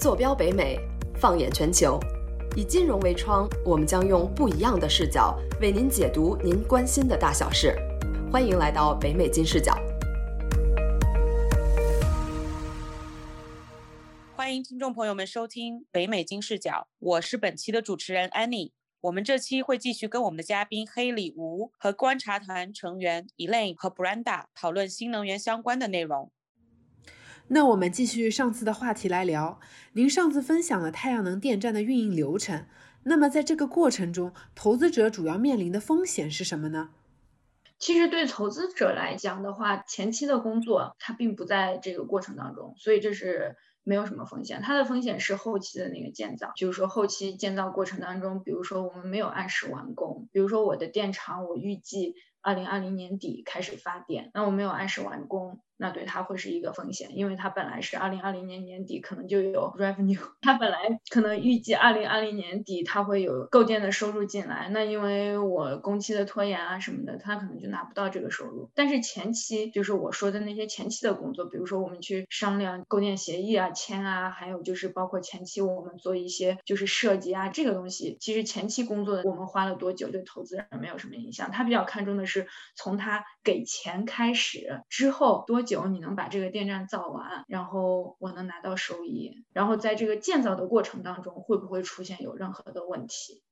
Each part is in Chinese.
坐标北美，放眼全球，以金融为窗，我们将用不一样的视角为您解读您关心的大小事。欢迎来到北美金视角。欢迎听众朋友们收听北美金视角，我是本期的主持人 Annie。我们这期会继续跟我们的嘉宾黑里吴和观察团成员 Elaine 和 Brenda 讨论新能源相关的内容。那我们继续上次的话题来聊。您上次分享了太阳能电站的运营流程，那么在这个过程中，投资者主要面临的风险是什么呢？其实对投资者来讲的话，前期的工作它并不在这个过程当中，所以这是没有什么风险。它的风险是后期的那个建造，就是说后期建造过程当中，比如说我们没有按时完工，比如说我的电厂我预计二零二零年底开始发电，那我没有按时完工。那对它会是一个风险，因为它本来是二零二零年年底可能就有 revenue，它本来可能预计二零二零年底它会有构建的收入进来，那因为我工期的拖延啊什么的，它可能就拿不到这个收入。但是前期就是我说的那些前期的工作，比如说我们去商量构建协议啊签啊，还有就是包括前期我们做一些就是设计啊这个东西，其实前期工作我们花了多久对投资人没有什么影响，他比较看重的是从他给钱开始之后多久久。你能把这个电站造完，然后我能拿到收益，然后在这个建造的过程当中会不会出现有任何的问题？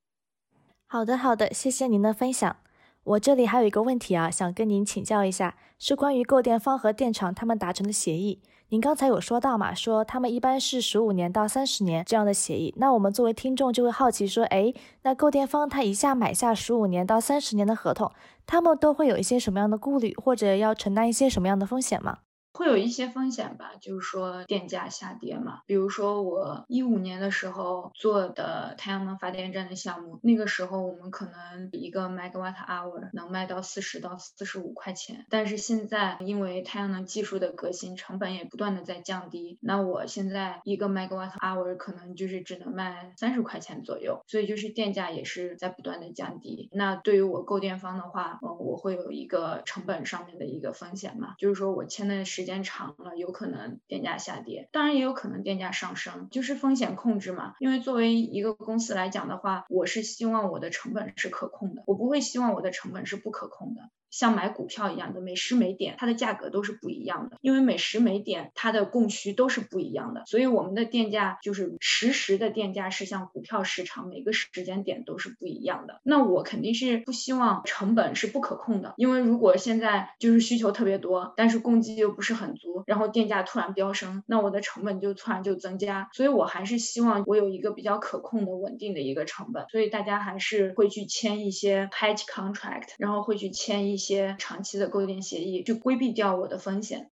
好的，好的，谢谢您的分享。我这里还有一个问题啊，想跟您请教一下，是关于购电方和电厂他们达成的协议。您刚才有说到嘛，说他们一般是十五年到三十年这样的协议。那我们作为听众就会好奇说，哎，那购电方他一下买下十五年到三十年的合同？他们都会有一些什么样的顾虑，或者要承担一些什么样的风险吗？会有一些风险吧，就是说电价下跌嘛。比如说我一五年的时候做的太阳能发电站的项目，那个时候我们可能一个 megawatt hour 能卖到四十到四十五块钱。但是现在因为太阳能技术的革新，成本也不断的在降低，那我现在一个 megawatt hour 可能就是只能卖三十块钱左右。所以就是电价也是在不断的降低。那对于我购电方的话，嗯，我会有一个成本上面的一个风险嘛，就是说我签的时。时间长了，有可能电价下跌，当然也有可能电价上升，就是风险控制嘛。因为作为一个公司来讲的话，我是希望我的成本是可控的，我不会希望我的成本是不可控的。像买股票一样的每时每点，它的价格都是不一样的，因为每时每点它的供需都是不一样的，所以我们的电价就是实时的电价是像股票市场每个时间点都是不一样的。那我肯定是不希望成本是不可控的，因为如果现在就是需求特别多，但是供给又不是很足，然后电价突然飙升，那我的成本就突然就增加，所以我还是希望我有一个比较可控的稳定的一个成本，所以大家还是会去签一些 hedge contract，然后会去签一。一一些长期的购电协议，就规避掉我的风险。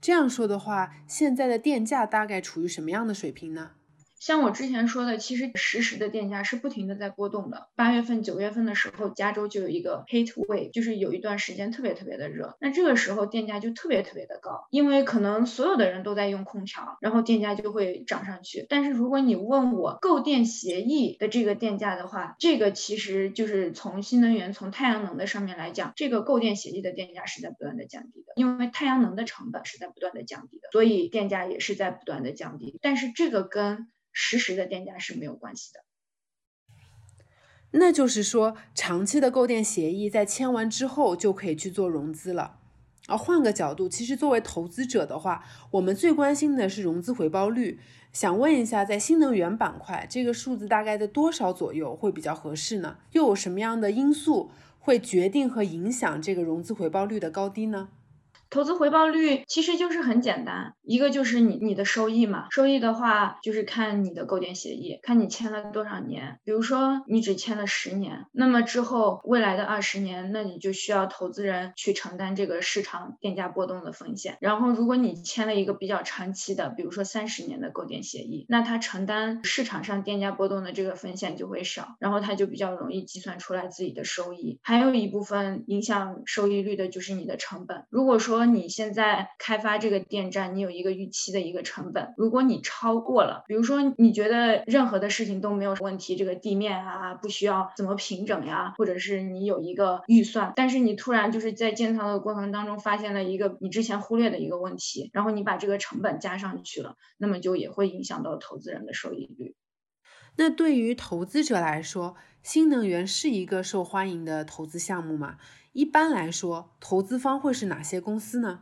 这样说的话，现在的电价大概处于什么样的水平呢？像我之前说的，其实实时的电价是不停的在波动的。八月份、九月份的时候，加州就有一个 heat wave，就是有一段时间特别特别的热。那这个时候电价就特别特别的高，因为可能所有的人都在用空调，然后电价就会涨上去。但是如果你问我购电协议的这个电价的话，这个其实就是从新能源、从太阳能的上面来讲，这个购电协议的电价是在不断的降低的，因为太阳能的成本是在不断的降低的，所以电价也是在不断的降低。但是这个跟实时的电价是没有关系的，那就是说，长期的购电协议在签完之后就可以去做融资了。而换个角度，其实作为投资者的话，我们最关心的是融资回报率。想问一下，在新能源板块，这个数字大概在多少左右会比较合适呢？又有什么样的因素会决定和影响这个融资回报率的高低呢？投资回报率其实就是很简单，一个就是你你的收益嘛，收益的话就是看你的购电协议，看你签了多少年。比如说你只签了十年，那么之后未来的二十年，那你就需要投资人去承担这个市场电价波动的风险。然后如果你签了一个比较长期的，比如说三十年的购电协议，那他承担市场上电价波动的这个风险就会少，然后他就比较容易计算出来自己的收益。还有一部分影响收益率的就是你的成本，如果说你现在开发这个电站，你有一个预期的一个成本，如果你超过了，比如说你觉得任何的事情都没有问题，这个地面啊不需要怎么平整呀，或者是你有一个预算，但是你突然就是在建造的过程当中发现了一个你之前忽略的一个问题，然后你把这个成本加上去了，那么就也会影响到投资人的收益率。那对于投资者来说，新能源是一个受欢迎的投资项目吗？一般来说，投资方会是哪些公司呢？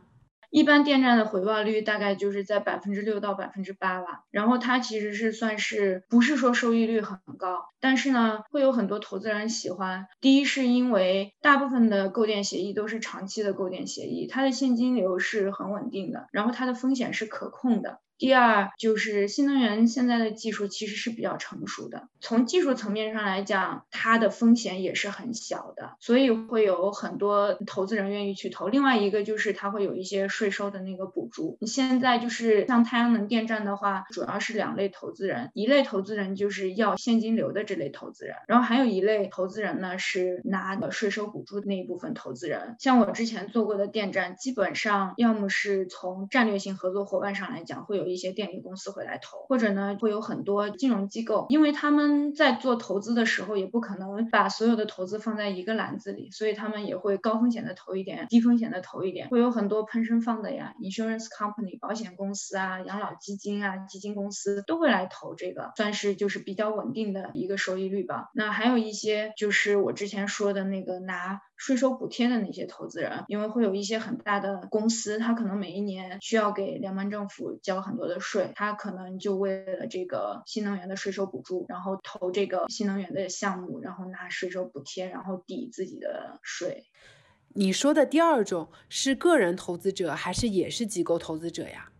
一般电站的回报率大概就是在百分之六到百分之八吧。然后它其实是算是不是说收益率很高，但是呢，会有很多投资人喜欢。第一是因为大部分的购电协议都是长期的购电协议，它的现金流是很稳定的，然后它的风险是可控的。第二就是新能源现在的技术其实是比较成熟的，从技术层面上来讲，它的风险也是很小的，所以会有很多投资人愿意去投。另外一个就是它会有一些税收的那个补助。你现在就是像太阳能电站的话，主要是两类投资人，一类投资人就是要现金流的这类投资人，然后还有一类投资人呢是拿的税收补助的那一部分投资人。像我之前做过的电站，基本上要么是从战略性合作伙伴上来讲会有。一些电力公司会来投，或者呢会有很多金融机构，因为他们在做投资的时候也不可能把所有的投资放在一个篮子里，所以他们也会高风险的投一点，低风险的投一点。会有很多喷身放的呀，insurance company 保险公司啊，养老基金啊，基金公司都会来投这个，算是就是比较稳定的一个收益率吧。那还有一些就是我之前说的那个拿。税收补贴的那些投资人，因为会有一些很大的公司，他可能每一年需要给联邦政府交很多的税，他可能就为了这个新能源的税收补助，然后投这个新能源的项目，然后拿税收补贴，然后抵自己的税。你说的第二种是个人投资者，还是也是机构投资者呀？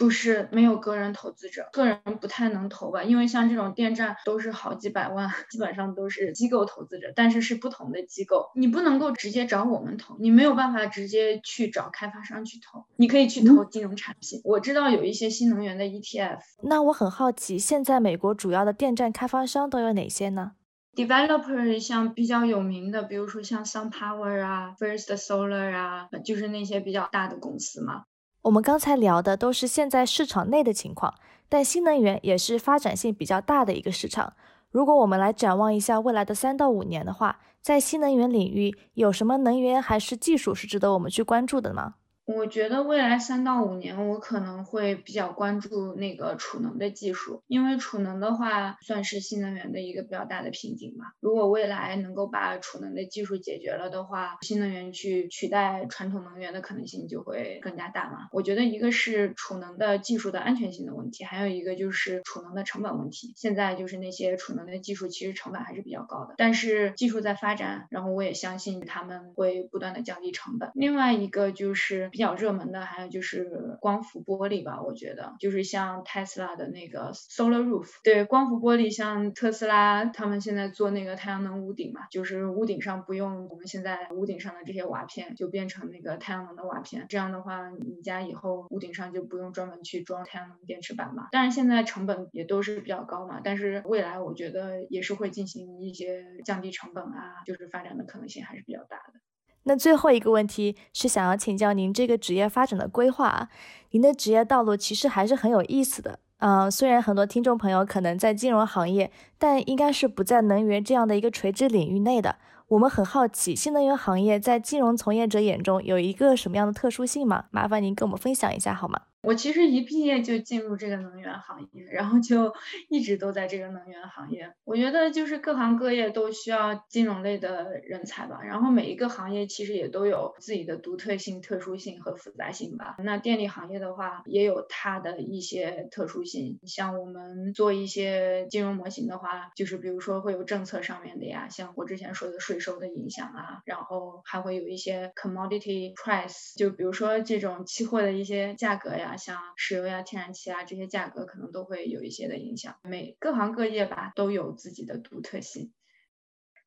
不是没有个人投资者，个人不太能投吧，因为像这种电站都是好几百万，基本上都是机构投资者，但是是不同的机构，你不能够直接找我们投，你没有办法直接去找开发商去投，你可以去投金融产品。我知道有一些新能源的 ETF。那我很好奇，现在美国主要的电站开发商都有哪些呢？Developer 像比较有名的，比如说像 SunPower 啊，First Solar 啊，就是那些比较大的公司嘛。我们刚才聊的都是现在市场内的情况，但新能源也是发展性比较大的一个市场。如果我们来展望一下未来的三到五年的话，在新能源领域有什么能源还是技术是值得我们去关注的呢？我觉得未来三到五年，我可能会比较关注那个储能的技术，因为储能的话算是新能源的一个比较大的瓶颈嘛。如果未来能够把储能的技术解决了的话，新能源去取代传统能源的可能性就会更加大嘛。我觉得一个是储能的技术的安全性的问题，还有一个就是储能的成本问题。现在就是那些储能的技术其实成本还是比较高的，但是技术在发展，然后我也相信他们会不断的降低成本。另外一个就是。比较热门的还有就是光伏玻璃吧，我觉得就是像 Tesla 的那个 Solar Roof，对，光伏玻璃像特斯拉他们现在做那个太阳能屋顶嘛，就是屋顶上不用我们现在屋顶上的这些瓦片，就变成那个太阳能的瓦片，这样的话你家以后屋顶上就不用专门去装太阳能电池板嘛。当然现在成本也都是比较高嘛，但是未来我觉得也是会进行一些降低成本啊，就是发展的可能性还是比较大的。那最后一个问题是想要请教您这个职业发展的规划啊，您的职业道路其实还是很有意思的，嗯，虽然很多听众朋友可能在金融行业，但应该是不在能源这样的一个垂直领域内的。我们很好奇，新能源行业在金融从业者眼中有一个什么样的特殊性吗？麻烦您跟我们分享一下好吗？我其实一毕业就进入这个能源行业，然后就 一直都在这个能源行业。我觉得就是各行各业都需要金融类的人才吧，然后每一个行业其实也都有自己的独特性、特殊性和复杂性吧。那电力行业的话，也有它的一些特殊性，像我们做一些金融模型的话，就是比如说会有政策上面的呀，像我之前说的税收的影响啊，然后还会有一些 commodity price，就比如说这种期货的一些价格呀。像石油呀、天然气啊这些价格可能都会有一些的影响。每各行各业吧都有自己的独特性。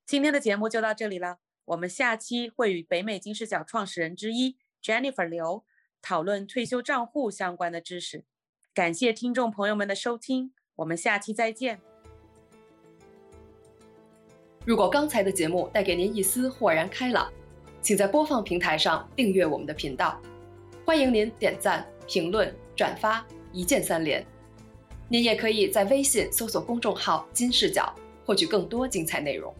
今天的节目就到这里了，我们下期会与北美金视角创始人之一 Jennifer 刘讨论退休账户相关的知识。感谢听众朋友们的收听，我们下期再见。如果刚才的节目带给您一丝豁然开朗，请在播放平台上订阅我们的频道。欢迎您点赞、评论、转发，一键三连。您也可以在微信搜索公众号“金视角”，获取更多精彩内容。